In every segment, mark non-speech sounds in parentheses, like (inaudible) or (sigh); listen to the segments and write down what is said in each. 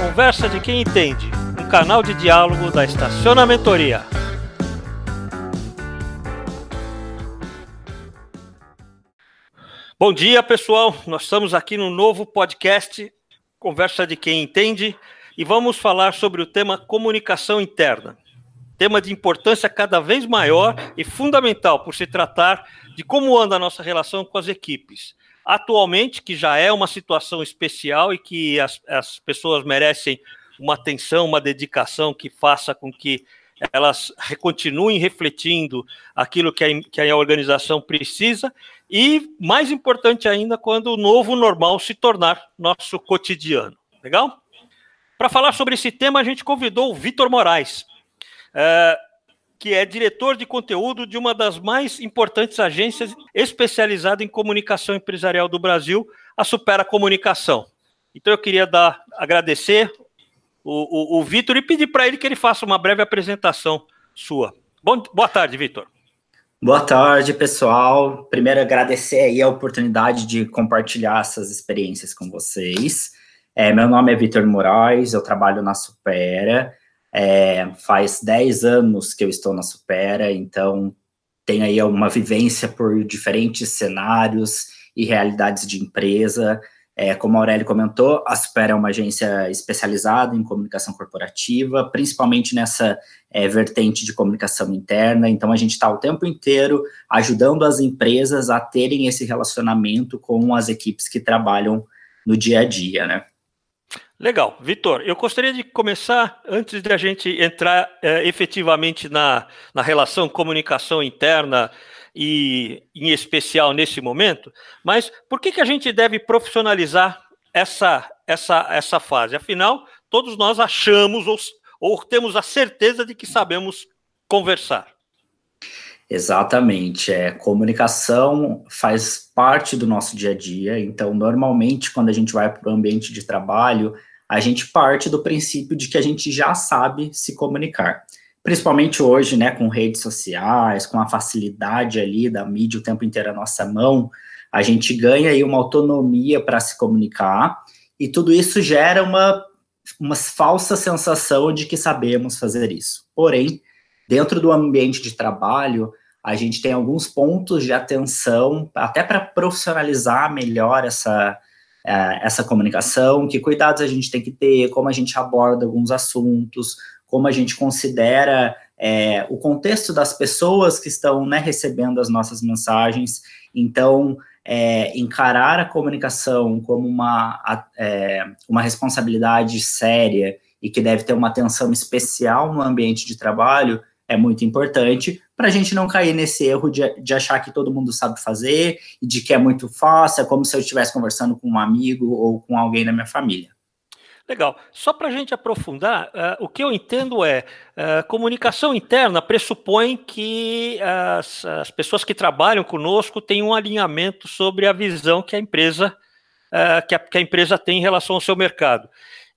Conversa de quem entende, um canal de diálogo da Estacionamentoria. Bom dia, pessoal. Nós estamos aqui no novo podcast Conversa de quem entende e vamos falar sobre o tema comunicação interna. Tema de importância cada vez maior e fundamental por se tratar de como anda a nossa relação com as equipes atualmente, que já é uma situação especial e que as, as pessoas merecem uma atenção, uma dedicação que faça com que elas continuem refletindo aquilo que a, que a organização precisa, e mais importante ainda, quando o novo normal se tornar nosso cotidiano. Legal? Para falar sobre esse tema, a gente convidou o Vitor Moraes. É, que é diretor de conteúdo de uma das mais importantes agências especializada em comunicação empresarial do Brasil, a Supera Comunicação. Então eu queria dar, agradecer o, o, o Vitor e pedir para ele que ele faça uma breve apresentação sua. Bom, boa tarde, Vitor. Boa tarde, pessoal. Primeiro, agradecer aí a oportunidade de compartilhar essas experiências com vocês. É, meu nome é Vitor Moraes, eu trabalho na Supera. É, faz 10 anos que eu estou na Supera, então tenho aí uma vivência por diferentes cenários e realidades de empresa. É, como a Aurélio comentou, a Supera é uma agência especializada em comunicação corporativa, principalmente nessa é, vertente de comunicação interna. Então, a gente está o tempo inteiro ajudando as empresas a terem esse relacionamento com as equipes que trabalham no dia a dia, né? Legal. Vitor, eu gostaria de começar, antes de a gente entrar é, efetivamente na, na relação comunicação interna e, em especial, nesse momento, mas por que, que a gente deve profissionalizar essa, essa, essa fase? Afinal, todos nós achamos ou, ou temos a certeza de que sabemos conversar. Exatamente. É, comunicação faz parte do nosso dia a dia, então, normalmente, quando a gente vai para o ambiente de trabalho, a gente parte do princípio de que a gente já sabe se comunicar. Principalmente hoje, né, com redes sociais, com a facilidade ali da mídia o tempo inteiro à nossa mão, a gente ganha aí uma autonomia para se comunicar, e tudo isso gera uma, uma falsa sensação de que sabemos fazer isso. Porém, dentro do ambiente de trabalho, a gente tem alguns pontos de atenção, até para profissionalizar melhor essa, é, essa comunicação, que cuidados a gente tem que ter, como a gente aborda alguns assuntos, como a gente considera é, o contexto das pessoas que estão né, recebendo as nossas mensagens. Então, é, encarar a comunicação como uma, é, uma responsabilidade séria e que deve ter uma atenção especial no ambiente de trabalho é muito importante para a gente não cair nesse erro de, de achar que todo mundo sabe fazer e de que é muito fácil, é como se eu estivesse conversando com um amigo ou com alguém da minha família. Legal. Só para a gente aprofundar, uh, o que eu entendo é uh, comunicação interna pressupõe que as, as, pessoas que trabalham conosco têm um alinhamento sobre a visão que a empresa uh, que, a, que a empresa tem em relação ao seu mercado.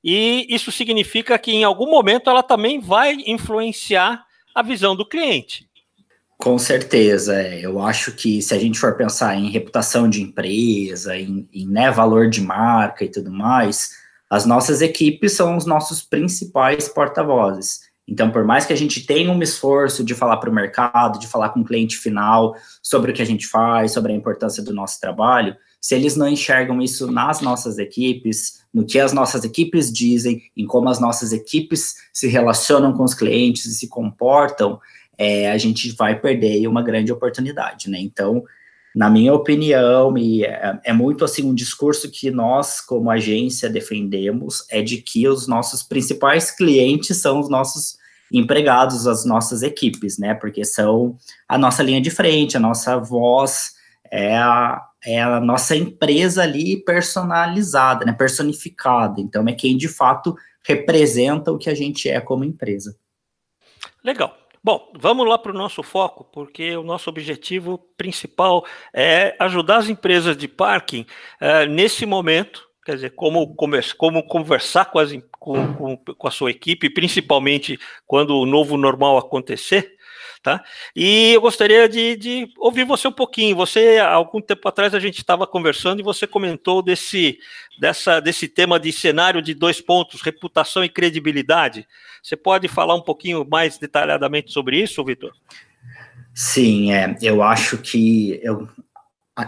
E isso significa que em algum momento ela também vai influenciar a visão do cliente. Com certeza, é. eu acho que se a gente for pensar em reputação de empresa, em, em né, valor de marca e tudo mais, as nossas equipes são os nossos principais porta-vozes. Então, por mais que a gente tenha um esforço de falar para o mercado, de falar com o cliente final sobre o que a gente faz, sobre a importância do nosso trabalho, se eles não enxergam isso nas nossas equipes, no que as nossas equipes dizem, em como as nossas equipes se relacionam com os clientes e se comportam, é, a gente vai perder uma grande oportunidade, né? Então, na minha opinião, e é, é, muito assim um discurso que nós, como agência, defendemos, é de que os nossos principais clientes são os nossos empregados, as nossas equipes, né? Porque são a nossa linha de frente, a nossa voz, é a, é a nossa empresa ali personalizada, né? Personificada. Então, é quem de fato representa o que a gente é como empresa. Legal. Bom, vamos lá para o nosso foco, porque o nosso objetivo principal é ajudar as empresas de parking uh, nesse momento, quer dizer, como, como conversar com, as, com, com, com, a sua equipe, principalmente quando o novo normal acontecer, Tá? E eu gostaria de, de, ouvir você um pouquinho. Você, algum tempo atrás, a gente estava conversando e você comentou desse, dessa, desse tema de cenário de dois pontos, reputação e credibilidade. Você pode falar um pouquinho mais detalhadamente sobre isso, Vitor? Sim, é, eu acho que eu,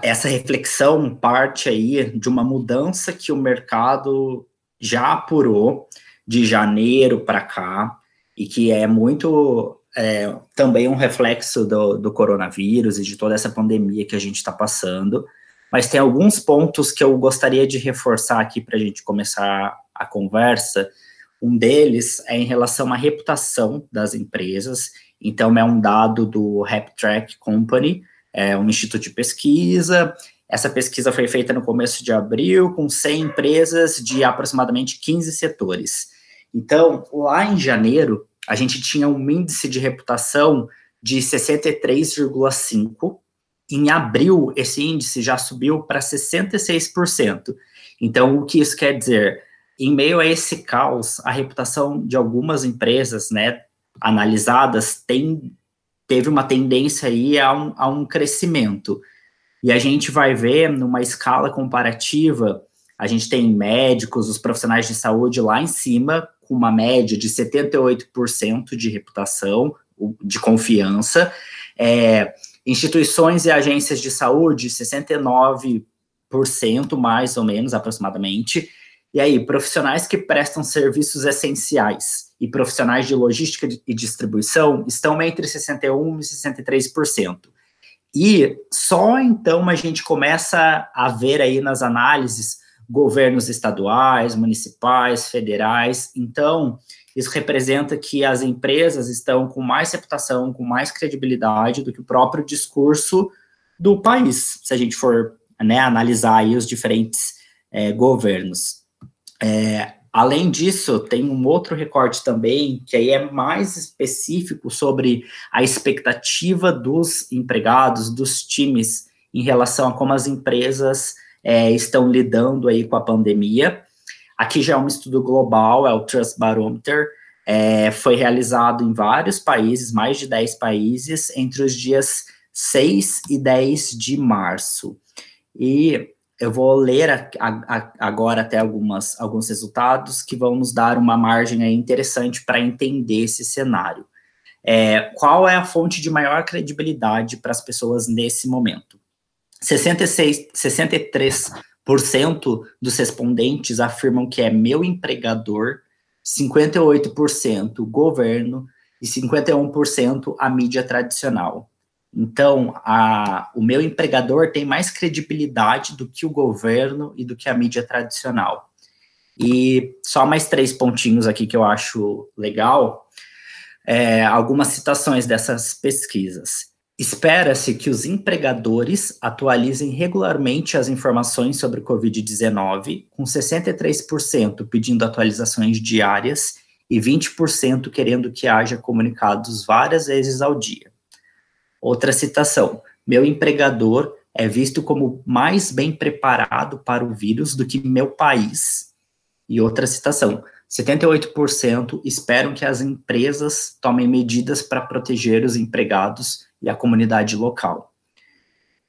essa reflexão parte aí de uma mudança que o mercado já apurou de janeiro para cá e que é muito é, também um reflexo do, do coronavírus e de toda essa pandemia que a gente está passando. Mas tem alguns pontos que eu gostaria de reforçar aqui para a gente começar a conversa. Um deles é em relação à reputação das empresas. Então, é um dado do RepTrack Company, é um instituto de pesquisa. Essa pesquisa foi feita no começo de abril, com 100 empresas de aproximadamente 15 setores. Então, lá em janeiro, a gente tinha um índice de reputação de 63,5. Em abril, esse índice já subiu para 66%. Então, o que isso quer dizer? Em meio a esse caos, a reputação de algumas empresas, né, analisadas, tem, teve uma tendência aí a um, a um crescimento. E a gente vai ver numa escala comparativa, a gente tem médicos, os profissionais de saúde lá em cima, com uma média de 78% de reputação, de confiança. É, instituições e agências de saúde, 69% mais ou menos, aproximadamente. E aí, profissionais que prestam serviços essenciais e profissionais de logística e distribuição estão entre 61% e 63%. E só então a gente começa a ver aí nas análises governos estaduais, municipais, federais. Então, isso representa que as empresas estão com mais reputação, com mais credibilidade do que o próprio discurso do país, se a gente for né, analisar aí os diferentes é, governos. É, além disso, tem um outro recorte também, que aí é mais específico sobre a expectativa dos empregados, dos times, em relação a como as empresas é, estão lidando aí com a pandemia. Aqui já é um estudo global, é o Trust Barometer, é, foi realizado em vários países, mais de 10 países, entre os dias 6 e 10 de março. E eu vou ler a, a, agora até algumas, alguns resultados que vão nos dar uma margem interessante para entender esse cenário. É, qual é a fonte de maior credibilidade para as pessoas nesse momento? 66, 63% dos respondentes afirmam que é meu empregador, 58% governo e 51% a mídia tradicional. Então, a, o meu empregador tem mais credibilidade do que o governo e do que a mídia tradicional. E só mais três pontinhos aqui que eu acho legal, é, algumas citações dessas pesquisas. Espera-se que os empregadores atualizem regularmente as informações sobre o Covid-19, com 63% pedindo atualizações diárias e 20% querendo que haja comunicados várias vezes ao dia. Outra citação: Meu empregador é visto como mais bem preparado para o vírus do que meu país. E outra citação: 78% esperam que as empresas tomem medidas para proteger os empregados e a comunidade local.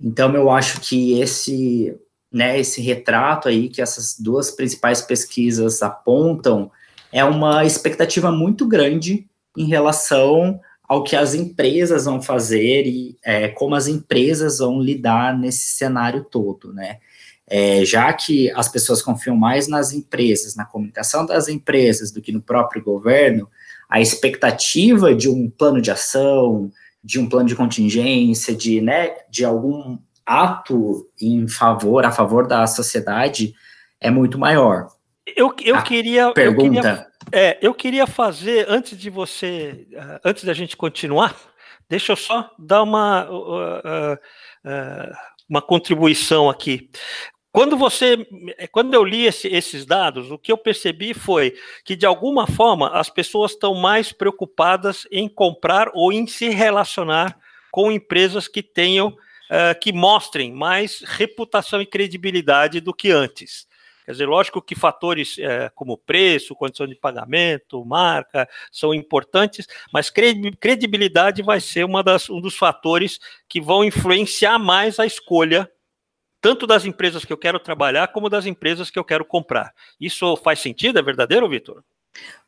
Então, eu acho que esse, né, esse retrato aí que essas duas principais pesquisas apontam é uma expectativa muito grande em relação ao que as empresas vão fazer e é, como as empresas vão lidar nesse cenário todo, né? É, já que as pessoas confiam mais nas empresas, na comunicação das empresas do que no próprio governo, a expectativa de um plano de ação, de um plano de contingência, de, né, de algum ato em favor, a favor da sociedade, é muito maior. Eu, eu queria. Pergunta. Eu queria, é, eu queria fazer, antes de você. Uh, antes da gente continuar, deixa eu só dar uma. Uh, uh, uma contribuição aqui. Quando você, quando eu li esse, esses dados, o que eu percebi foi que de alguma forma as pessoas estão mais preocupadas em comprar ou em se relacionar com empresas que tenham, uh, que mostrem mais reputação e credibilidade do que antes. Quer dizer, lógico que fatores é, como preço, condição de pagamento, marca, são importantes, mas credibilidade vai ser uma das, um dos fatores que vão influenciar mais a escolha tanto das empresas que eu quero trabalhar como das empresas que eu quero comprar. Isso faz sentido? É verdadeiro, Vitor?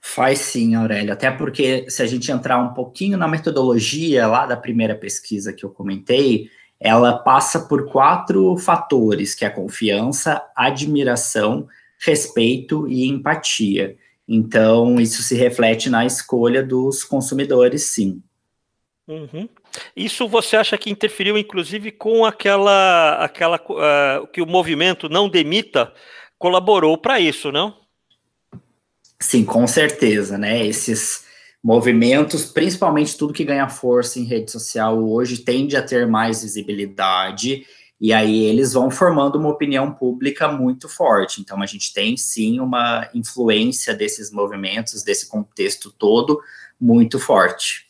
Faz sim, Aurélio. Até porque se a gente entrar um pouquinho na metodologia lá da primeira pesquisa que eu comentei, ela passa por quatro fatores, que é a confiança, admiração, respeito e empatia. Então, isso se reflete na escolha dos consumidores, sim. Uhum. Isso você acha que interferiu, inclusive, com aquela, aquela uh, que o movimento não demita colaborou para isso, não? Sim, com certeza, né? Esses movimentos, principalmente tudo que ganha força em rede social hoje, tende a ter mais visibilidade, e aí eles vão formando uma opinião pública muito forte. Então, a gente tem sim uma influência desses movimentos, desse contexto todo, muito forte.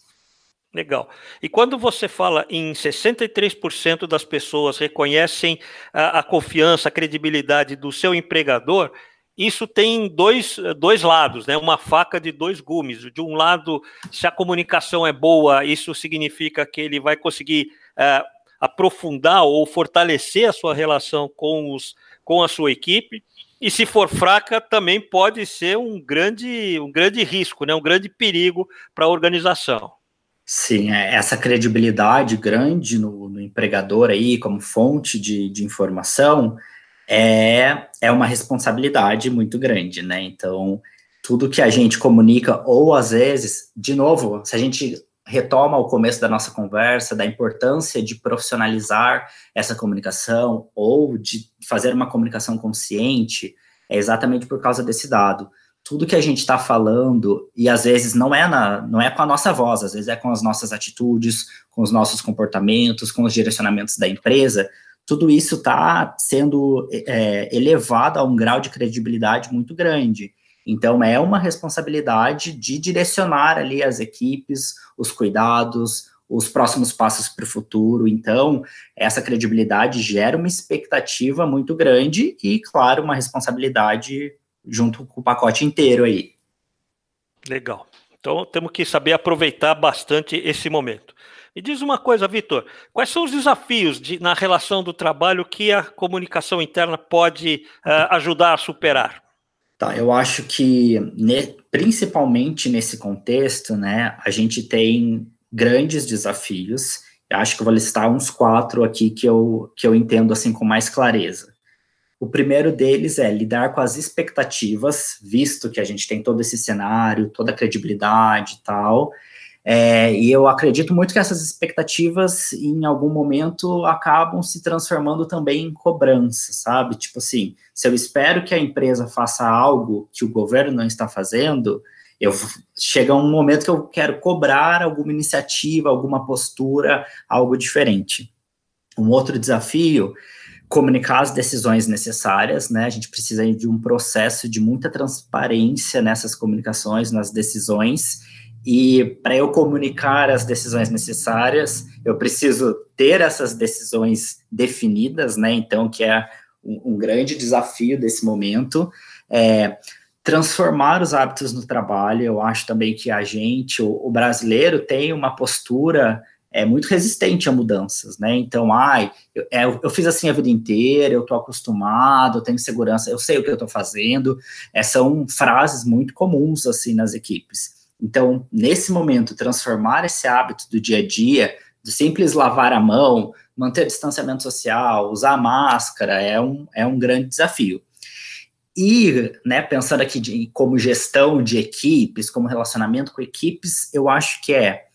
Legal. E quando você fala em 63% das pessoas reconhecem a, a, confiança, a credibilidade do seu empregador, isso tem dois, dois lados, né? Uma faca de dois gumes. De um lado, se a comunicação é boa, isso significa que ele vai conseguir é, aprofundar ou fortalecer a sua relação com, os, com a sua equipe. E se for fraca, também pode ser um grande, um grande risco, né? um grande perigo para a organização. Sim, é, essa credibilidade grande no, no empregador aí, como fonte de, de informação, é, é uma responsabilidade muito grande, né? Então, tudo que a gente comunica, ou às vezes, de novo, se a gente retoma o começo da nossa conversa, da importância de profissionalizar essa comunicação, ou de fazer uma comunicação consciente, é exatamente por causa desse dado. Tudo que a gente está falando, e às vezes não é, na, não é com a nossa voz, às vezes é com as nossas atitudes, com os nossos comportamentos, com os direcionamentos da empresa, tudo isso está sendo é, elevado a um grau de credibilidade muito grande. Então, é uma responsabilidade de direcionar ali as equipes, os cuidados, os próximos passos para o futuro. Então, essa credibilidade gera uma expectativa muito grande e, claro, uma responsabilidade junto com o pacote inteiro aí. Legal. Então, temos que saber aproveitar bastante esse momento. E diz uma coisa, Vitor, quais são os desafios de, na relação do trabalho que a comunicação interna pode uh, ajudar a superar? Tá, eu acho que ne, principalmente nesse contexto, né, a gente tem grandes desafios. Eu acho que eu vou listar uns quatro aqui que eu, que eu entendo assim com mais clareza. O primeiro deles é lidar com as expectativas, visto que a gente tem todo esse cenário, toda a credibilidade e tal, é, e eu acredito muito que essas expectativas, em algum momento, acabam se transformando também em cobrança, sabe? Tipo assim, se eu espero que a empresa faça algo que o governo não está fazendo, eu chega um momento que eu quero cobrar alguma iniciativa, alguma postura, algo diferente. Um outro desafio comunicar as decisões necessárias, né? A gente precisa de um processo de muita transparência nessas comunicações, nas decisões, e para eu comunicar as decisões necessárias, eu preciso ter essas decisões definidas, né? Então, que é um, um grande desafio desse momento. É, transformar os hábitos no trabalho, eu acho também que a gente, o, o brasileiro, tem uma postura é muito resistente a mudanças, né? Então, ai, eu, é, eu fiz assim a vida inteira, eu tô acostumado, eu tenho segurança, eu sei o que eu tô fazendo. É, são frases muito comuns, assim, nas equipes. Então, nesse momento, transformar esse hábito do dia a dia, de simples lavar a mão, manter distanciamento social, usar máscara, é um, é um grande desafio. E, né, pensando aqui de, como gestão de equipes, como relacionamento com equipes, eu acho que é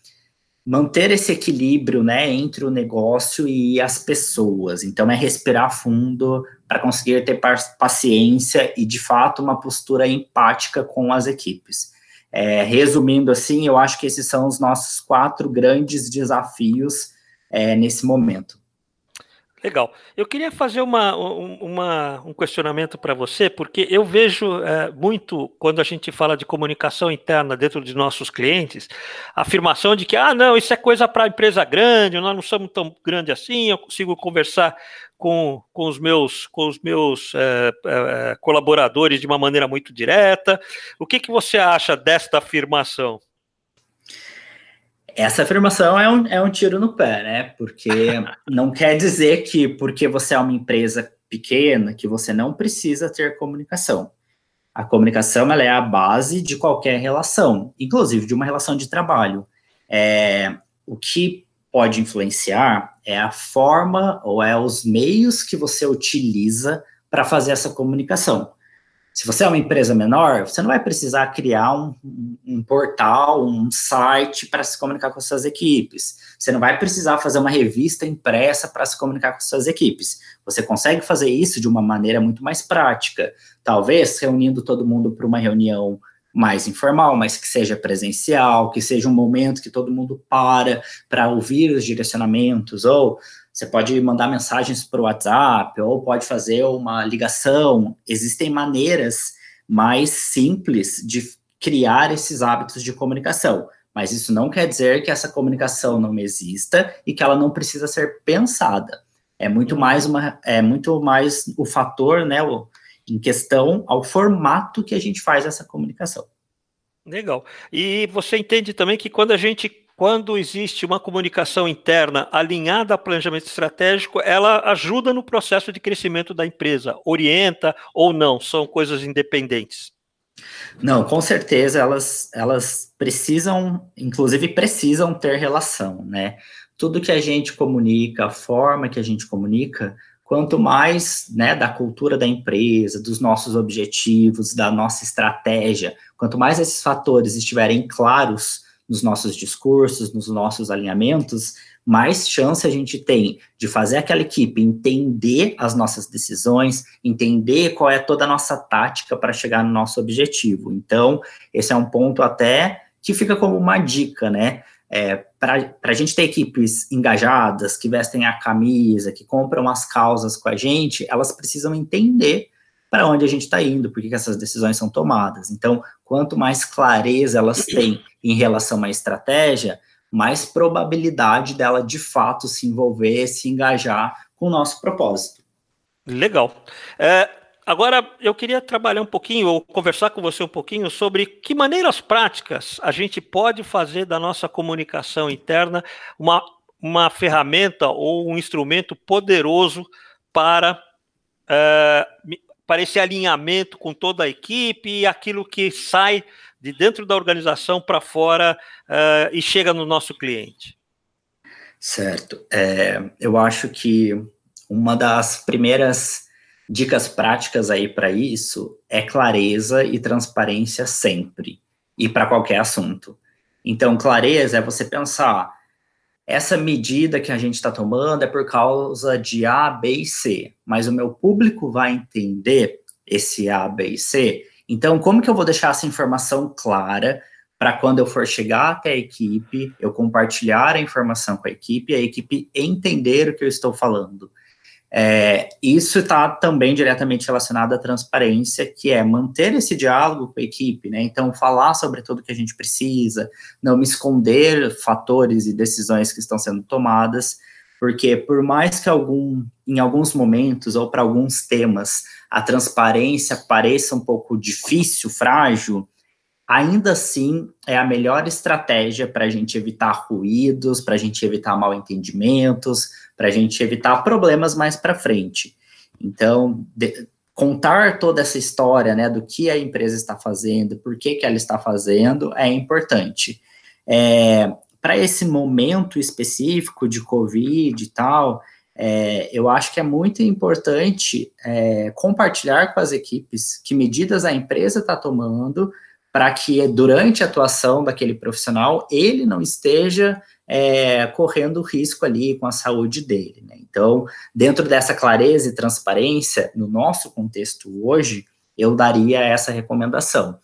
manter esse equilíbrio, né, entre o negócio e as pessoas. Então, é respirar fundo para conseguir ter paciência e, de fato, uma postura empática com as equipes. É, resumindo assim, eu acho que esses são os nossos quatro grandes desafios é, nesse momento. Legal. Eu queria fazer uma, uma um questionamento para você, porque eu vejo é, muito, quando a gente fala de comunicação interna dentro de nossos clientes, a afirmação de que, ah, não, isso é coisa para empresa grande, nós não somos tão grande assim, eu consigo conversar com, com os meus, com os meus é, é, colaboradores de uma maneira muito direta. O que, que você acha desta afirmação? Essa afirmação é um, é um tiro no pé, né? Porque (laughs) não quer dizer que porque você é uma empresa pequena que você não precisa ter comunicação. A comunicação ela é a base de qualquer relação, inclusive de uma relação de trabalho. É, o que pode influenciar é a forma ou é os meios que você utiliza para fazer essa comunicação. Se você é uma empresa menor, você não vai precisar criar um, um portal, um site para se comunicar com suas equipes. Você não vai precisar fazer uma revista impressa para se comunicar com suas equipes. Você consegue fazer isso de uma maneira muito mais prática. Talvez reunindo todo mundo para uma reunião mais informal, mas que seja presencial, que seja um momento que todo mundo para para ouvir os direcionamentos, ou você pode mandar mensagens para o WhatsApp, ou pode fazer uma ligação. Existem maneiras mais simples de criar esses hábitos de comunicação. Mas isso não quer dizer que essa comunicação não exista e que ela não precisa ser pensada. É muito mais uma, é muito mais o fator, né, o, em questão ao formato que a gente faz essa comunicação. Legal. E você entende também que quando a gente quando existe uma comunicação interna alinhada ao planejamento estratégico, ela ajuda no processo de crescimento da empresa, orienta ou não, são coisas independentes. Não, com certeza elas, elas precisam, inclusive precisam ter relação, né? Tudo que a gente comunica, a forma que a gente comunica, quanto mais né, da cultura da empresa, dos nossos objetivos, da nossa estratégia, quanto mais esses fatores estiverem claros, nos nossos discursos, nos nossos alinhamentos, mais chance a gente tem de fazer aquela equipe entender as nossas decisões, entender qual é toda a nossa tática para chegar no nosso objetivo. Então, esse é um ponto até que fica como uma dica, né? É, para a gente ter equipes engajadas, que vestem a camisa, que compram as causas com a gente, elas precisam entender para onde a gente está indo, por que essas decisões são tomadas. Então, quanto mais clareza elas têm em relação à estratégia, mais probabilidade dela de fato se envolver, se engajar com o nosso propósito. Legal. É, agora eu queria trabalhar um pouquinho, ou conversar com você um pouquinho sobre que maneiras práticas a gente pode fazer da nossa comunicação interna uma, uma ferramenta ou um instrumento poderoso para é, para esse alinhamento com toda a equipe e aquilo que sai de dentro da organização para fora uh, e chega no nosso cliente? Certo. É, eu acho que uma das primeiras dicas práticas aí para isso é clareza e transparência sempre e para qualquer assunto. Então, clareza é você pensar essa medida que a gente está tomando é por causa de A, B e C, mas o meu público vai entender esse A, B e C. Então, como que eu vou deixar essa informação clara para quando eu for chegar até a equipe, eu compartilhar a informação com a equipe e a equipe entender o que eu estou falando? É, isso está também diretamente relacionado à transparência, que é manter esse diálogo com a equipe, né? Então, falar sobre tudo que a gente precisa, não esconder fatores e decisões que estão sendo tomadas, porque por mais que algum, em alguns momentos ou para alguns temas a transparência pareça um pouco difícil, frágil, ainda assim é a melhor estratégia para a gente evitar ruídos, para a gente evitar mal entendimentos, para a gente evitar problemas mais para frente. Então, de, contar toda essa história, né, do que a empresa está fazendo, por que, que ela está fazendo, é importante. É, para esse momento específico de Covid e tal, é, eu acho que é muito importante é, compartilhar com as equipes que medidas a empresa está tomando para que durante a atuação daquele profissional ele não esteja é, correndo risco ali com a saúde dele. Né? Então, dentro dessa clareza e transparência, no nosso contexto hoje, eu daria essa recomendação.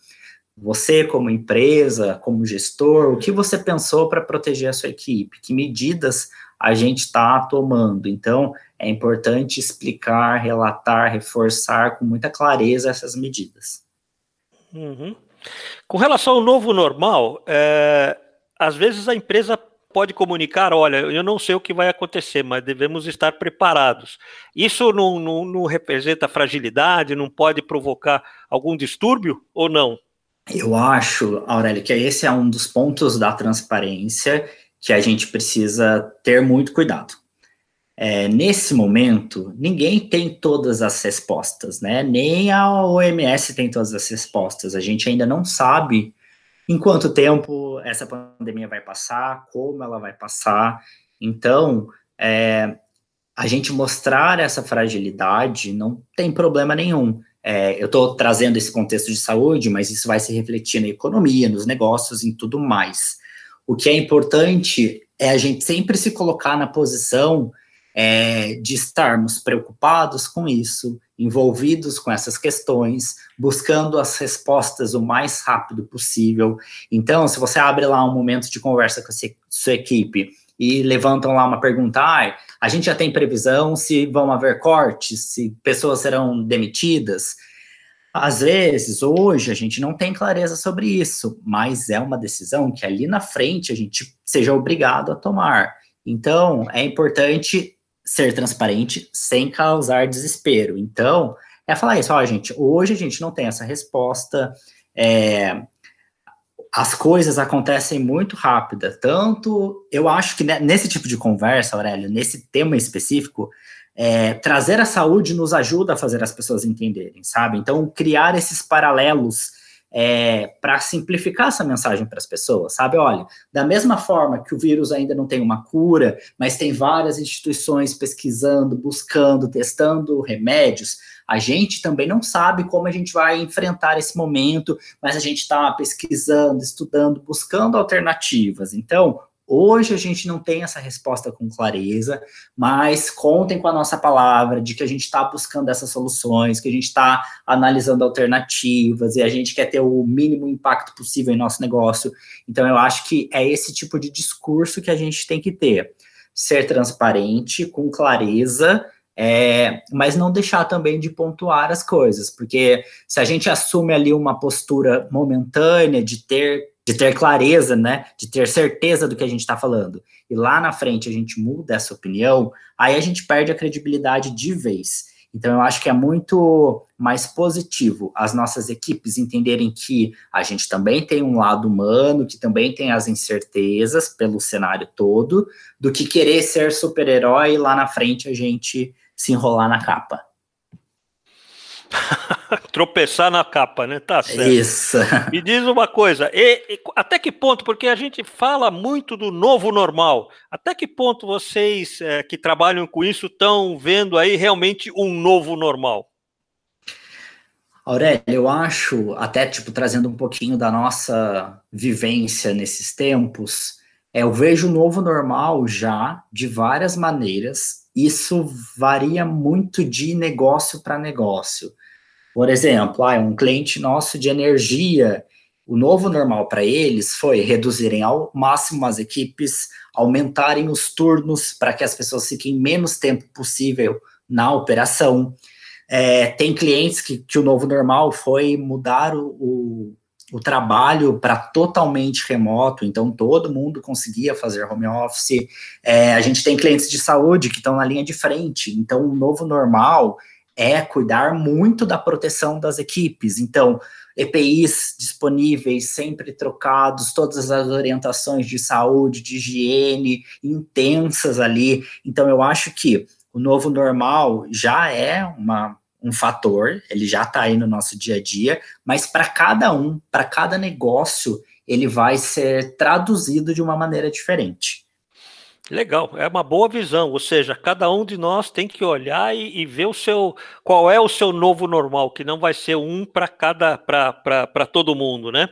Você, como empresa, como gestor, o que você pensou para proteger a sua equipe? Que medidas a gente está tomando. Então, é importante explicar, relatar, reforçar com muita clareza essas medidas. Uhum. Com relação ao novo normal, é, às vezes a empresa pode comunicar: olha, eu não sei o que vai acontecer, mas devemos estar preparados. Isso não, não, não representa fragilidade, não pode provocar algum distúrbio ou não? Eu acho, Aurélio, que esse é um dos pontos da transparência que a gente precisa ter muito cuidado. É, nesse momento, ninguém tem todas as respostas, né? Nem a OMS tem todas as respostas. A gente ainda não sabe em quanto tempo essa pandemia vai passar, como ela vai passar. Então, é, a gente mostrar essa fragilidade não tem problema nenhum. É, eu estou trazendo esse contexto de saúde, mas isso vai se refletir na economia, nos negócios, em tudo mais. O que é importante é a gente sempre se colocar na posição é, de estarmos preocupados com isso, envolvidos com essas questões, buscando as respostas o mais rápido possível. Então, se você abre lá um momento de conversa com a sua equipe e levantam lá uma pergunta, ah, a gente já tem previsão se vão haver cortes, se pessoas serão demitidas. Às vezes, hoje, a gente não tem clareza sobre isso, mas é uma decisão que ali na frente a gente seja obrigado a tomar. Então, é importante ser transparente sem causar desespero. Então, é falar isso, ó, gente, hoje a gente não tem essa resposta, é, as coisas acontecem muito rápida, tanto, eu acho que nesse tipo de conversa, Aurélio, nesse tema específico, é, trazer a saúde nos ajuda a fazer as pessoas entenderem, sabe? Então, criar esses paralelos é, para simplificar essa mensagem para as pessoas, sabe? Olha, da mesma forma que o vírus ainda não tem uma cura, mas tem várias instituições pesquisando, buscando, testando remédios, a gente também não sabe como a gente vai enfrentar esse momento, mas a gente está pesquisando, estudando, buscando alternativas. Então, Hoje a gente não tem essa resposta com clareza, mas contem com a nossa palavra de que a gente está buscando essas soluções, que a gente está analisando alternativas e a gente quer ter o mínimo impacto possível em nosso negócio. Então, eu acho que é esse tipo de discurso que a gente tem que ter. Ser transparente, com clareza, é, mas não deixar também de pontuar as coisas, porque se a gente assume ali uma postura momentânea de ter de ter clareza, né, de ter certeza do que a gente está falando, e lá na frente a gente muda essa opinião, aí a gente perde a credibilidade de vez. Então, eu acho que é muito mais positivo as nossas equipes entenderem que a gente também tem um lado humano, que também tem as incertezas pelo cenário todo, do que querer ser super-herói e lá na frente a gente se enrolar na capa. (laughs) Tropeçar na capa, né? Tá certo. Isso. Me diz uma coisa, e, e, até que ponto, porque a gente fala muito do novo normal, até que ponto vocês é, que trabalham com isso estão vendo aí realmente um novo normal? Aurélio, eu acho, até tipo, trazendo um pouquinho da nossa vivência nesses tempos, é, eu vejo o novo normal já de várias maneiras. Isso varia muito de negócio para negócio. Por exemplo, ah, um cliente nosso de energia, o novo normal para eles foi reduzirem ao máximo as equipes, aumentarem os turnos para que as pessoas fiquem menos tempo possível na operação. É, tem clientes que, que o novo normal foi mudar o, o, o trabalho para totalmente remoto, então todo mundo conseguia fazer home office. É, a gente tem clientes de saúde que estão na linha de frente, então o novo normal é cuidar muito da proteção das equipes. Então, EPIs disponíveis, sempre trocados, todas as orientações de saúde, de higiene, intensas ali. Então, eu acho que o novo normal já é uma, um fator, ele já está aí no nosso dia a dia, mas para cada um, para cada negócio, ele vai ser traduzido de uma maneira diferente. Legal, é uma boa visão, ou seja, cada um de nós tem que olhar e, e ver o seu qual é o seu novo normal, que não vai ser um para cada para todo mundo, né?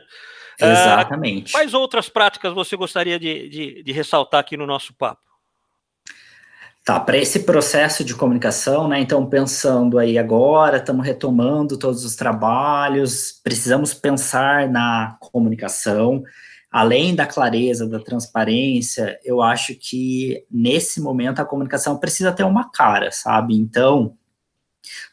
Exatamente. Uh, quais outras práticas você gostaria de, de, de ressaltar aqui no nosso papo? Tá, para esse processo de comunicação, né? Então, pensando aí agora, estamos retomando todos os trabalhos, precisamos pensar na comunicação. Além da clareza, da transparência, eu acho que nesse momento a comunicação precisa ter uma cara, sabe? Então,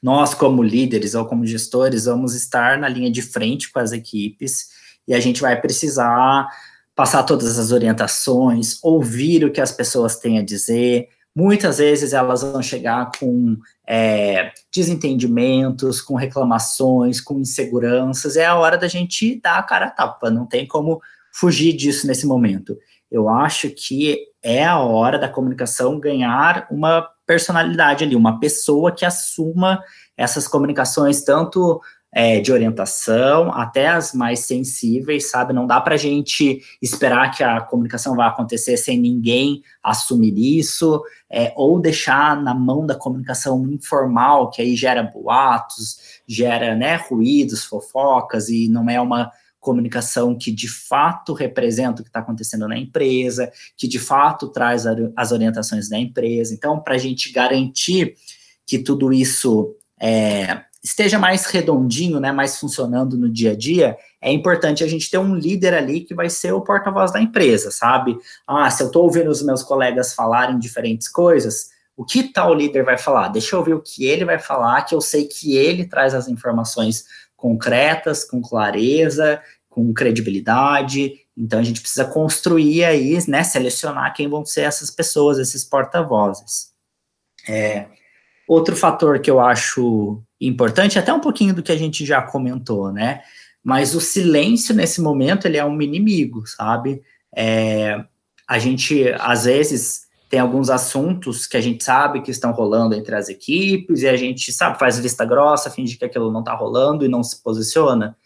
nós, como líderes ou como gestores, vamos estar na linha de frente com as equipes e a gente vai precisar passar todas as orientações, ouvir o que as pessoas têm a dizer. Muitas vezes elas vão chegar com é, desentendimentos, com reclamações, com inseguranças. É a hora da gente dar a cara a tapa, não tem como fugir disso nesse momento. Eu acho que é a hora da comunicação ganhar uma personalidade ali, uma pessoa que assuma essas comunicações, tanto é, de orientação até as mais sensíveis, sabe? Não dá para a gente esperar que a comunicação vá acontecer sem ninguém assumir isso, é, ou deixar na mão da comunicação informal, que aí gera boatos, gera né, ruídos, fofocas, e não é uma comunicação que de fato representa o que está acontecendo na empresa, que de fato traz as orientações da empresa. Então, para a gente garantir que tudo isso é, esteja mais redondinho, né, mais funcionando no dia a dia, é importante a gente ter um líder ali que vai ser o porta-voz da empresa, sabe? Ah, se eu estou ouvindo os meus colegas falarem diferentes coisas, o que tal líder vai falar? Deixa eu ver o que ele vai falar, que eu sei que ele traz as informações concretas, com clareza, com credibilidade. Então a gente precisa construir aí, né, selecionar quem vão ser essas pessoas, esses porta-vozes. É, outro fator que eu acho importante, até um pouquinho do que a gente já comentou, né? Mas o silêncio nesse momento ele é um inimigo, sabe? É, a gente às vezes tem alguns assuntos que a gente sabe que estão rolando entre as equipes e a gente sabe faz vista grossa, finge que aquilo não está rolando e não se posiciona.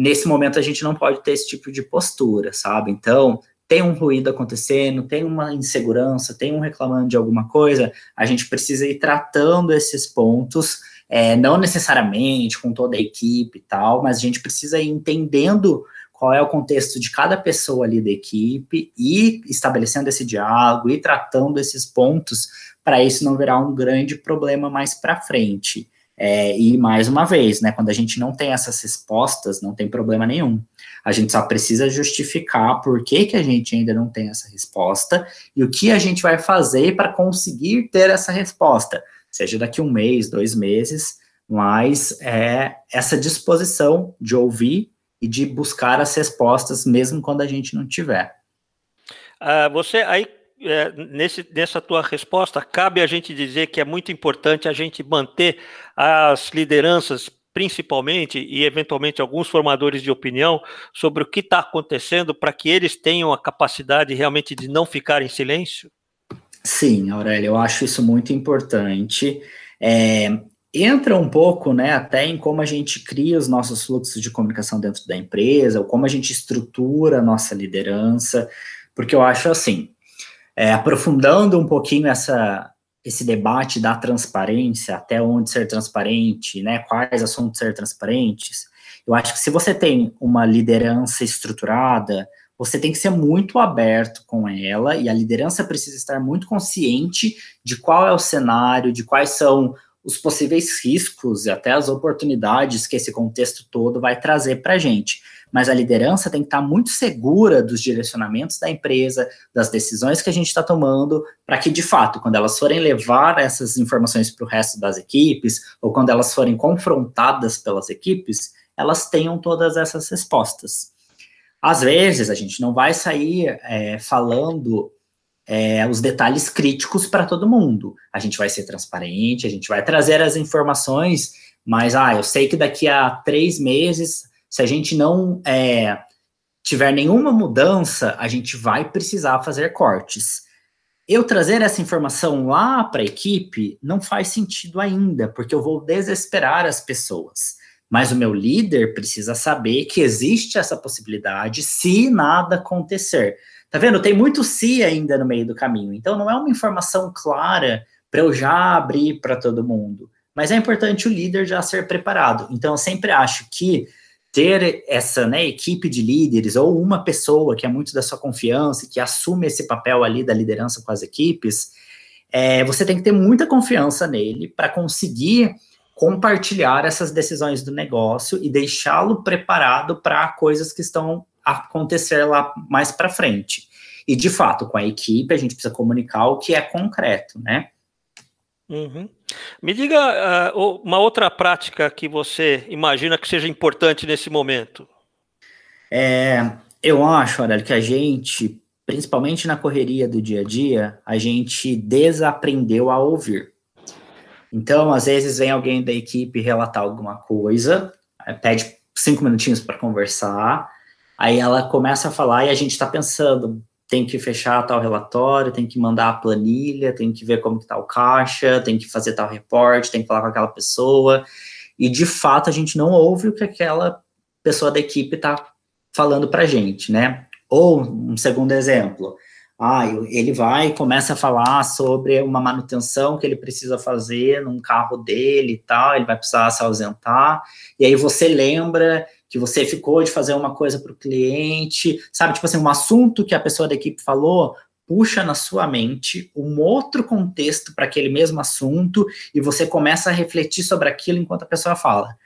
Nesse momento a gente não pode ter esse tipo de postura, sabe? Então tem um ruído acontecendo, tem uma insegurança, tem um reclamando de alguma coisa, a gente precisa ir tratando esses pontos é, não necessariamente com toda a equipe e tal, mas a gente precisa ir entendendo qual é o contexto de cada pessoa ali da equipe e estabelecendo esse diálogo e tratando esses pontos para isso não virar um grande problema mais para frente. É, e mais uma vez, né, quando a gente não tem essas respostas, não tem problema nenhum. A gente só precisa justificar por que, que a gente ainda não tem essa resposta e o que a gente vai fazer para conseguir ter essa resposta seja daqui um mês, dois meses, mas é essa disposição de ouvir e de buscar as respostas, mesmo quando a gente não tiver. Uh, você aí é, nesse, nessa tua resposta, cabe a gente dizer que é muito importante a gente manter as lideranças, principalmente, e eventualmente alguns formadores de opinião, sobre o que está acontecendo, para que eles tenham a capacidade realmente de não ficar em silêncio? Sim, Aurélio, eu acho isso muito importante. É, entra um pouco, né, até em como a gente cria os nossos fluxos de comunicação dentro da empresa, ou como a gente estrutura a nossa liderança, porque eu acho assim, é, aprofundando um pouquinho essa, esse debate da transparência, até onde ser transparente, né, quais assuntos ser transparentes, eu acho que se você tem uma liderança estruturada, você tem que ser muito aberto com ela e a liderança precisa estar muito consciente de qual é o cenário, de quais são os possíveis riscos e até as oportunidades que esse contexto todo vai trazer para a gente. Mas a liderança tem que estar muito segura dos direcionamentos da empresa, das decisões que a gente está tomando, para que, de fato, quando elas forem levar essas informações para o resto das equipes, ou quando elas forem confrontadas pelas equipes, elas tenham todas essas respostas. Às vezes, a gente não vai sair é, falando é, os detalhes críticos para todo mundo. A gente vai ser transparente, a gente vai trazer as informações, mas, ah, eu sei que daqui a três meses, se a gente não é, tiver nenhuma mudança, a gente vai precisar fazer cortes. Eu trazer essa informação lá para a equipe não faz sentido ainda, porque eu vou desesperar as pessoas. Mas o meu líder precisa saber que existe essa possibilidade se nada acontecer. Tá vendo? Tem muito se ainda no meio do caminho. Então não é uma informação clara para eu já abrir para todo mundo. Mas é importante o líder já ser preparado. Então eu sempre acho que ter essa né, equipe de líderes ou uma pessoa que é muito da sua confiança e que assume esse papel ali da liderança com as equipes, é, você tem que ter muita confiança nele para conseguir compartilhar essas decisões do negócio e deixá-lo preparado para coisas que estão acontecer lá mais para frente. E, de fato, com a equipe, a gente precisa comunicar o que é concreto, né? Uhum. Me diga uh, uma outra prática que você imagina que seja importante nesse momento. É, eu acho, Aurélio, que a gente, principalmente na correria do dia a dia, a gente desaprendeu a ouvir. Então, às vezes, vem alguém da equipe relatar alguma coisa, pede cinco minutinhos para conversar, aí ela começa a falar e a gente está pensando, tem que fechar tal relatório, tem que mandar a planilha, tem que ver como que tá o caixa, tem que fazer tal reporte, tem que falar com aquela pessoa, e de fato a gente não ouve o que aquela pessoa da equipe está falando para a gente, né? Ou, um segundo exemplo, ah, ele vai e começa a falar sobre uma manutenção que ele precisa fazer num carro dele e tal, ele vai precisar se ausentar, e aí você lembra que você ficou de fazer uma coisa para o cliente, sabe? Tipo assim, um assunto que a pessoa da equipe falou, puxa na sua mente um outro contexto para aquele mesmo assunto e você começa a refletir sobre aquilo enquanto a pessoa fala.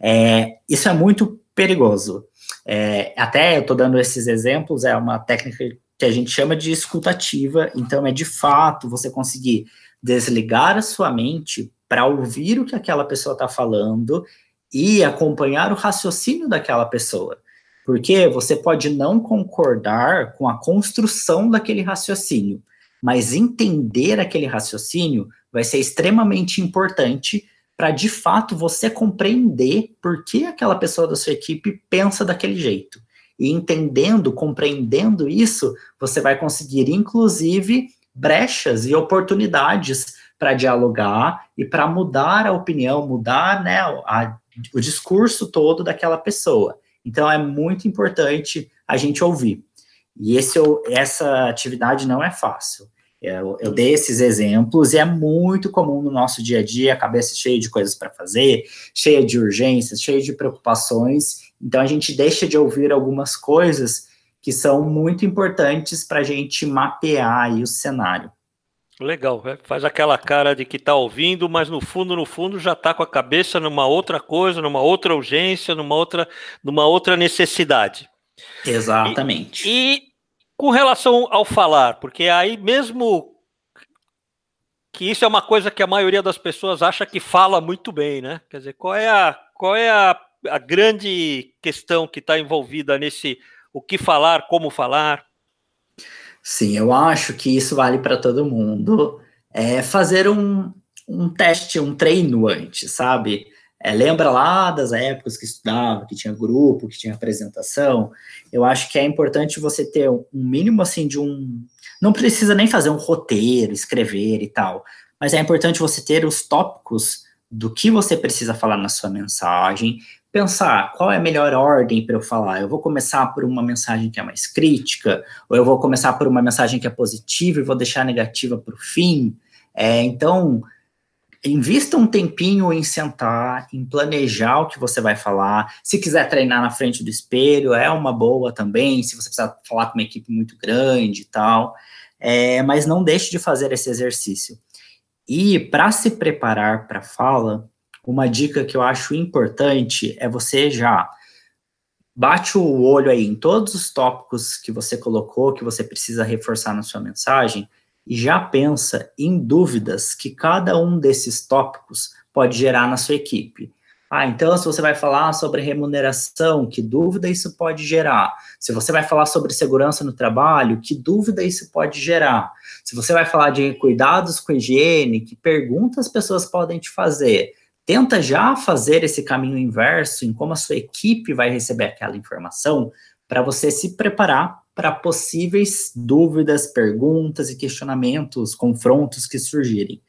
É, isso é muito perigoso. É, até eu estou dando esses exemplos, é uma técnica que a gente chama de escutativa, então é de fato você conseguir desligar a sua mente para ouvir o que aquela pessoa está falando e acompanhar o raciocínio daquela pessoa. Porque você pode não concordar com a construção daquele raciocínio, mas entender aquele raciocínio vai ser extremamente importante para de fato você compreender por que aquela pessoa da sua equipe pensa daquele jeito. E entendendo, compreendendo isso, você vai conseguir, inclusive, brechas e oportunidades para dialogar e para mudar a opinião, mudar né, a o discurso todo daquela pessoa. Então é muito importante a gente ouvir. E esse, essa atividade não é fácil. Eu, eu, dei esses exemplos e é muito comum no nosso dia a dia, a cabeça cheia de coisas para fazer, cheia de urgências, cheia de preocupações. Então a gente deixa de ouvir algumas coisas que são muito importantes para a gente mapear o cenário. Legal, é, faz aquela cara de que está ouvindo, mas no fundo, no fundo, já está com a cabeça numa outra coisa, numa outra urgência, numa outra, numa outra necessidade. Exatamente. E, e com relação ao falar, porque aí mesmo que isso é uma coisa que a maioria das pessoas acha que fala muito bem, né? Quer dizer, qual é a, qual é a, a grande questão que está envolvida nesse o que falar, como falar? Sim, eu acho que isso vale para todo mundo. É fazer um, um teste, um treino antes, sabe? É, lembra lá das épocas que estudava, que tinha grupo, que tinha apresentação? Eu acho que é importante você ter um mínimo assim de um. Não precisa nem fazer um roteiro, escrever e tal, mas é importante você ter os tópicos do que você precisa falar na sua mensagem, pensar qual é a melhor ordem para eu falar. Eu vou começar por uma mensagem que é mais crítica, ou eu vou começar por uma mensagem que é positiva e vou deixar a negativa para o fim. É, então, invista um tempinho em sentar, em planejar o que você vai falar. Se quiser treinar na frente do espelho, é uma boa também, se você precisar falar com uma equipe muito grande e tal. É, mas não deixe de fazer esse exercício. E para se preparar para a fala, uma dica que eu acho importante é você já bate o olho aí em todos os tópicos que você colocou, que você precisa reforçar na sua mensagem, e já pensa em dúvidas que cada um desses tópicos pode gerar na sua equipe. Ah, então se você vai falar sobre remuneração, que dúvida isso pode gerar? Se você vai falar sobre segurança no trabalho, que dúvida isso pode gerar? Se você vai falar de cuidados com higiene, que perguntas as pessoas podem te fazer? Tenta já fazer esse caminho inverso em como a sua equipe vai receber aquela informação para você se preparar para possíveis dúvidas, perguntas e questionamentos, confrontos que surgirem.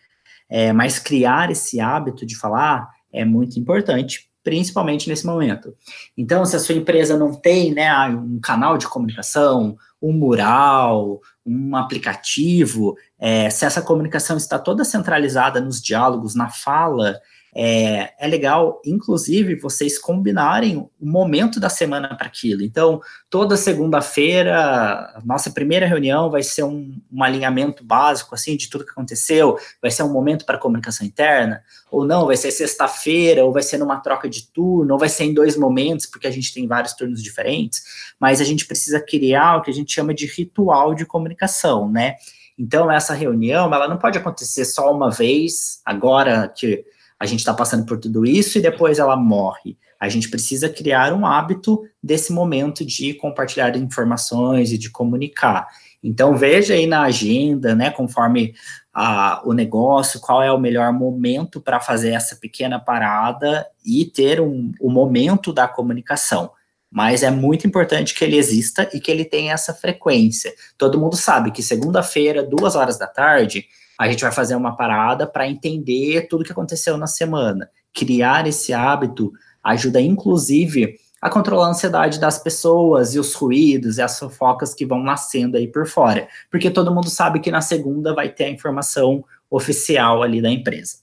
É, mas criar esse hábito de falar é muito importante, principalmente nesse momento. Então, se a sua empresa não tem né, um canal de comunicação, um mural, um aplicativo, é, se essa comunicação está toda centralizada nos diálogos, na fala, é, é legal, inclusive, vocês combinarem o momento da semana para aquilo. Então, toda segunda-feira, nossa primeira reunião vai ser um, um, alinhamento básico, assim, de tudo que aconteceu, vai ser um momento para comunicação interna, ou não, vai ser sexta-feira, ou vai ser numa troca de turno, ou vai ser em dois momentos, porque a gente tem vários turnos diferentes, mas a gente precisa criar o que a gente chama de ritual de comunicação, né? Então, essa reunião, ela não pode acontecer só uma vez, agora que a gente está passando por tudo isso e depois ela morre. A gente precisa criar um hábito desse momento de compartilhar informações e de comunicar. Então veja aí na agenda, né, conforme a, o negócio, qual é o melhor momento para fazer essa pequena parada e ter um, o momento da comunicação. Mas é muito importante que ele exista e que ele tenha essa frequência. Todo mundo sabe que segunda-feira, duas horas da tarde, a gente vai fazer uma parada para entender tudo que aconteceu na semana. Criar esse hábito ajuda, inclusive, a controlar a ansiedade das pessoas e os ruídos e as fofocas que vão nascendo aí por fora. Porque todo mundo sabe que na segunda vai ter a informação oficial ali da empresa.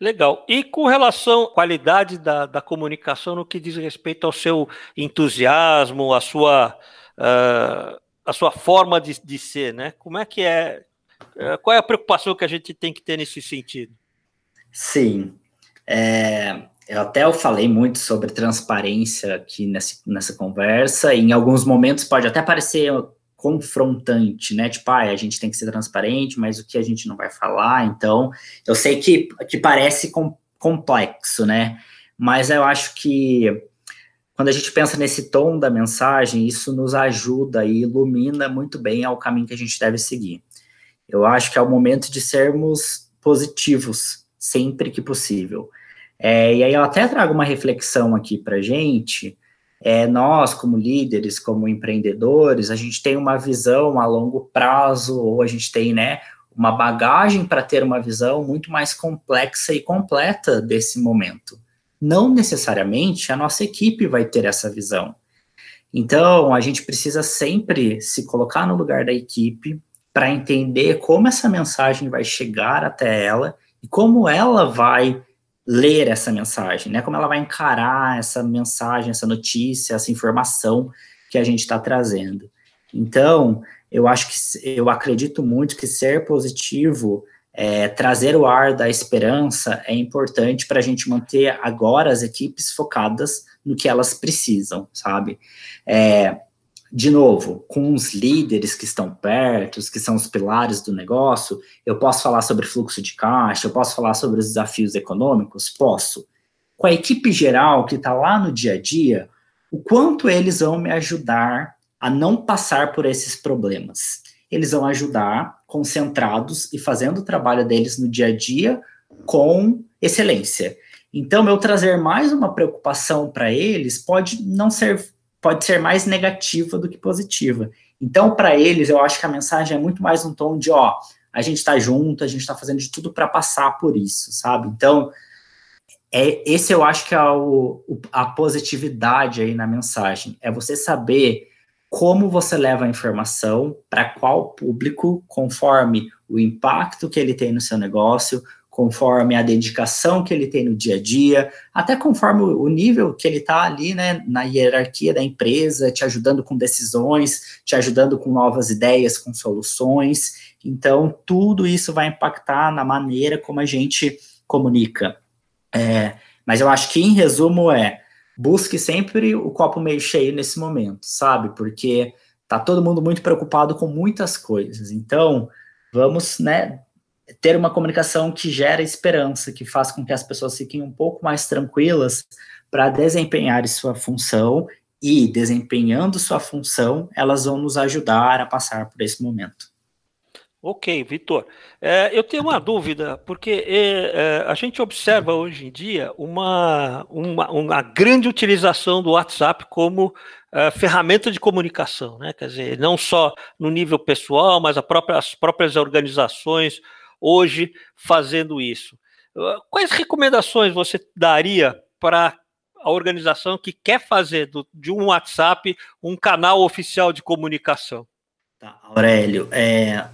Legal. E com relação à qualidade da, da comunicação no que diz respeito ao seu entusiasmo, a sua, uh, sua forma de, de ser, né? Como é que é, qual é a preocupação que a gente tem que ter nesse sentido? Sim. É, eu até eu falei muito sobre transparência aqui nessa, nessa conversa, e em alguns momentos pode até parecer confrontante, né? Tipo, ah, a gente tem que ser transparente, mas o que a gente não vai falar, então, eu sei que, que parece com, complexo, né? Mas eu acho que quando a gente pensa nesse tom da mensagem, isso nos ajuda e ilumina muito bem ao caminho que a gente deve seguir. Eu acho que é o momento de sermos positivos sempre que possível. É, e aí eu até trago uma reflexão aqui para gente. É, nós, como líderes, como empreendedores, a gente tem uma visão a longo prazo, ou a gente tem, né, uma bagagem para ter uma visão muito mais complexa e completa desse momento. Não necessariamente a nossa equipe vai ter essa visão. Então, a gente precisa sempre se colocar no lugar da equipe, para entender como essa mensagem vai chegar até ela e como ela vai ler essa mensagem, né? Como ela vai encarar essa mensagem, essa notícia, essa informação que a gente está trazendo. Então, eu acho que eu acredito muito que ser positivo, é, trazer o ar da esperança é importante para a gente manter agora as equipes focadas no que elas precisam, sabe? É, de novo, com os líderes que estão perto, que são os pilares do negócio, eu posso falar sobre fluxo de caixa, eu posso falar sobre os desafios econômicos? Posso. Com a equipe geral que está lá no dia a dia, o quanto eles vão me ajudar a não passar por esses problemas? Eles vão ajudar concentrados e fazendo o trabalho deles no dia a dia com excelência. Então, eu trazer mais uma preocupação para eles pode não ser pode ser mais negativa do que positiva. Então, para eles, eu acho que a mensagem é muito mais um tom de, ó, a gente está junto, a gente está fazendo de tudo para passar por isso, sabe? Então, é, esse eu acho que é o, a positividade aí na mensagem, é você saber como você leva a informação para qual público, conforme o impacto que ele tem no seu negócio, conforme a dedicação que ele tem no dia a dia, até conforme o nível que ele está ali, né, na hierarquia da empresa, te ajudando com decisões, te ajudando com novas ideias, com soluções. Então, tudo isso vai impactar na maneira como a gente comunica. É, mas eu acho que, em resumo, é busque sempre o copo meio cheio nesse momento, sabe? Porque tá todo mundo muito preocupado com muitas coisas. Então, vamos, né, ter uma comunicação que gera esperança, que faz com que as pessoas fiquem um pouco mais tranquilas para desempenhar sua função e, desempenhando sua função, elas vão nos ajudar a passar por esse momento. Ok, Vitor. É, eu tenho uma dúvida, porque é, é, a gente observa hoje em dia uma, uma, uma grande utilização do WhatsApp como é, ferramenta de comunicação, né? Quer dizer, não só no nível pessoal, mas própria, as próprias organizações hoje fazendo isso. Ah, quais recomendações você daria para a organização que quer fazer do, de um WhatsApp um canal oficial de comunicação? Tá, Aurélio, é,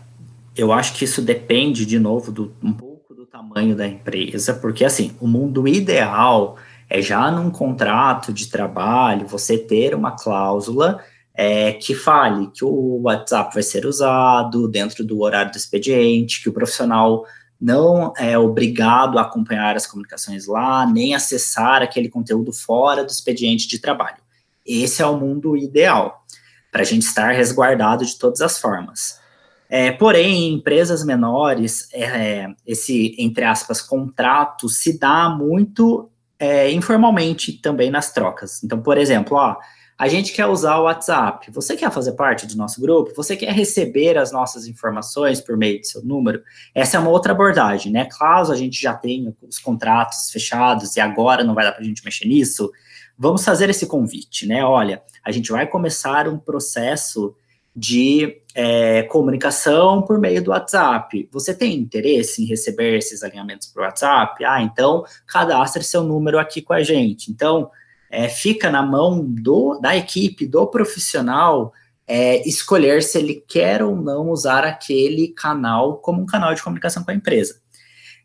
eu acho que isso depende, de novo, do, um pouco do tamanho da empresa, porque, assim, o mundo ideal é já num contrato de trabalho você ter uma cláusula é, que fale que o WhatsApp vai ser usado dentro do horário do expediente, que o profissional não é obrigado a acompanhar as comunicações lá, nem acessar aquele conteúdo fora do expediente de trabalho. Esse é o mundo ideal, para a gente estar resguardado de todas as formas. É, porém, em empresas menores, é, esse, entre aspas, contrato se dá muito é, informalmente também nas trocas. Então, por exemplo, ó, a gente quer usar o WhatsApp. Você quer fazer parte do nosso grupo? Você quer receber as nossas informações por meio do seu número? Essa é uma outra abordagem, né? Caso a gente já tenha os contratos fechados e agora não vai dar para a gente mexer nisso, vamos fazer esse convite, né? Olha, a gente vai começar um processo de é, comunicação por meio do WhatsApp. Você tem interesse em receber esses alinhamentos por WhatsApp? Ah, então cadastre seu número aqui com a gente. Então, é, fica na mão do, da equipe, do profissional, é, escolher se ele quer ou não usar aquele canal como um canal de comunicação com a empresa.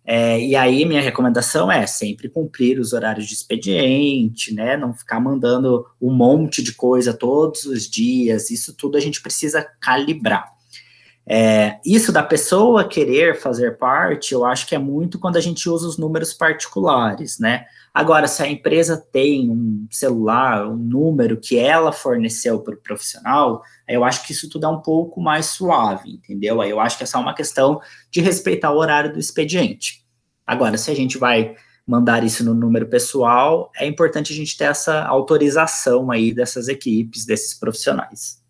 É, e aí, minha recomendação é sempre cumprir os horários de expediente, né? Não ficar mandando um monte de coisa todos os dias. Isso tudo a gente precisa calibrar. É, isso da pessoa querer fazer parte, eu acho que é muito quando a gente usa os números particulares, né? Agora, se a empresa tem um celular, um número que ela forneceu para o profissional, eu acho que isso tudo é um pouco mais suave, entendeu? Aí eu acho que é só uma questão de respeitar o horário do expediente. Agora, se a gente vai mandar isso no número pessoal, é importante a gente ter essa autorização aí dessas equipes, desses profissionais.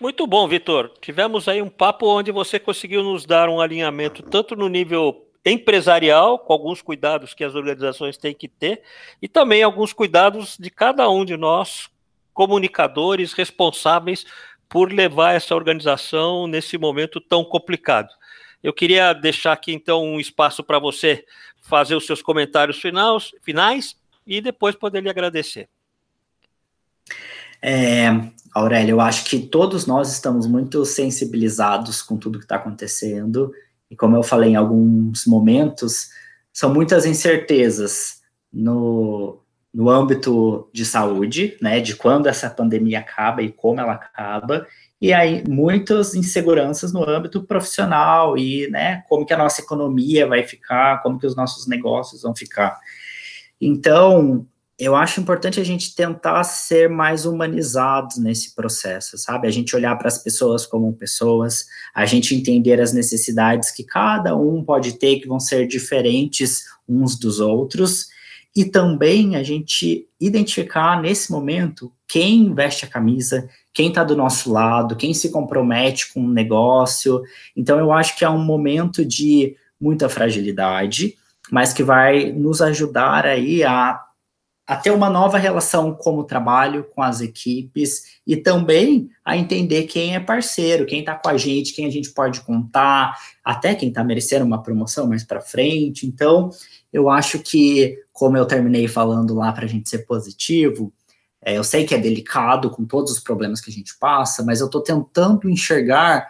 Muito bom, Vitor. Tivemos aí um papo onde você conseguiu nos dar um alinhamento tanto no nível empresarial, com alguns cuidados que as organizações têm que ter, e também alguns cuidados de cada um de nós, comunicadores responsáveis por levar essa organização nesse momento tão complicado. Eu queria deixar aqui então um espaço para você fazer os seus comentários finais, finais e depois poder lhe agradecer. É, Aurélio, eu acho que todos nós estamos muito sensibilizados com tudo que está acontecendo, e como eu falei em alguns momentos, são muitas incertezas no, no âmbito de saúde, né, de quando essa pandemia acaba e como ela acaba, e aí muitas inseguranças no âmbito profissional e, né, como que a nossa economia vai ficar, como que os nossos negócios vão ficar. Então, eu acho importante a gente tentar ser mais humanizados nesse processo, sabe? A gente olhar para as pessoas como pessoas, a gente entender as necessidades que cada um pode ter, que vão ser diferentes uns dos outros, e também a gente identificar nesse momento quem veste a camisa, quem está do nosso lado, quem se compromete com o negócio. Então, eu acho que é um momento de muita fragilidade, mas que vai nos ajudar aí a a ter uma nova relação como trabalho com as equipes e também a entender quem é parceiro, quem está com a gente, quem a gente pode contar, até quem está merecendo uma promoção mais para frente. Então, eu acho que, como eu terminei falando lá para a gente ser positivo, é, eu sei que é delicado com todos os problemas que a gente passa, mas eu estou tentando enxergar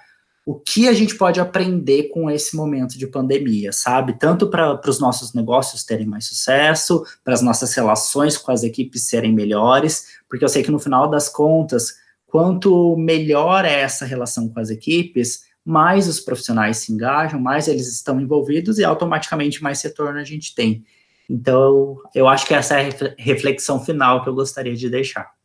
o que a gente pode aprender com esse momento de pandemia, sabe? Tanto para os nossos negócios terem mais sucesso, para as nossas relações com as equipes serem melhores, porque eu sei que no final das contas, quanto melhor é essa relação com as equipes, mais os profissionais se engajam, mais eles estão envolvidos e automaticamente mais retorno a gente tem. Então, eu acho que essa é a reflexão final que eu gostaria de deixar.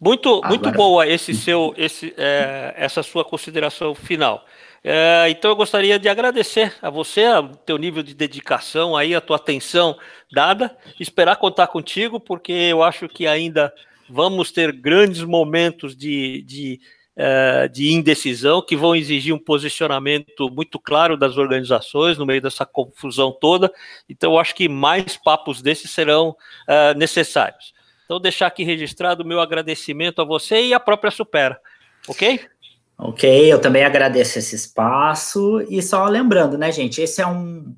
Muito, Agora... muito boa esse seu, esse, é, essa sua consideração final. É, então eu gostaria de agradecer a você, o teu nível de dedicação aí, a tua atenção dada, esperar contar contigo, porque eu acho que ainda vamos ter grandes momentos de, de, é, de indecisão que vão exigir um posicionamento muito claro das organizações no meio dessa confusão toda. Então eu acho que mais papos desses serão é, necessários. Então, deixar aqui registrado o meu agradecimento a você e a própria Supera, ok? Ok, eu também agradeço esse espaço e só lembrando, né, gente, esse é um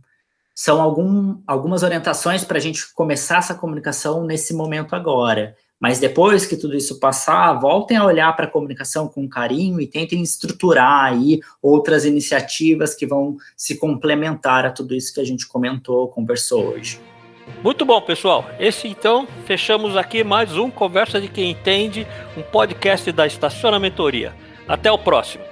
são algum, algumas orientações para a gente começar essa comunicação nesse momento agora. Mas depois que tudo isso passar, voltem a olhar para a comunicação com carinho e tentem estruturar aí outras iniciativas que vão se complementar a tudo isso que a gente comentou, conversou hoje. Muito bom, pessoal. Esse então, fechamos aqui mais um Conversa de Quem Entende, um podcast da Estacionamentoria. Até o próximo.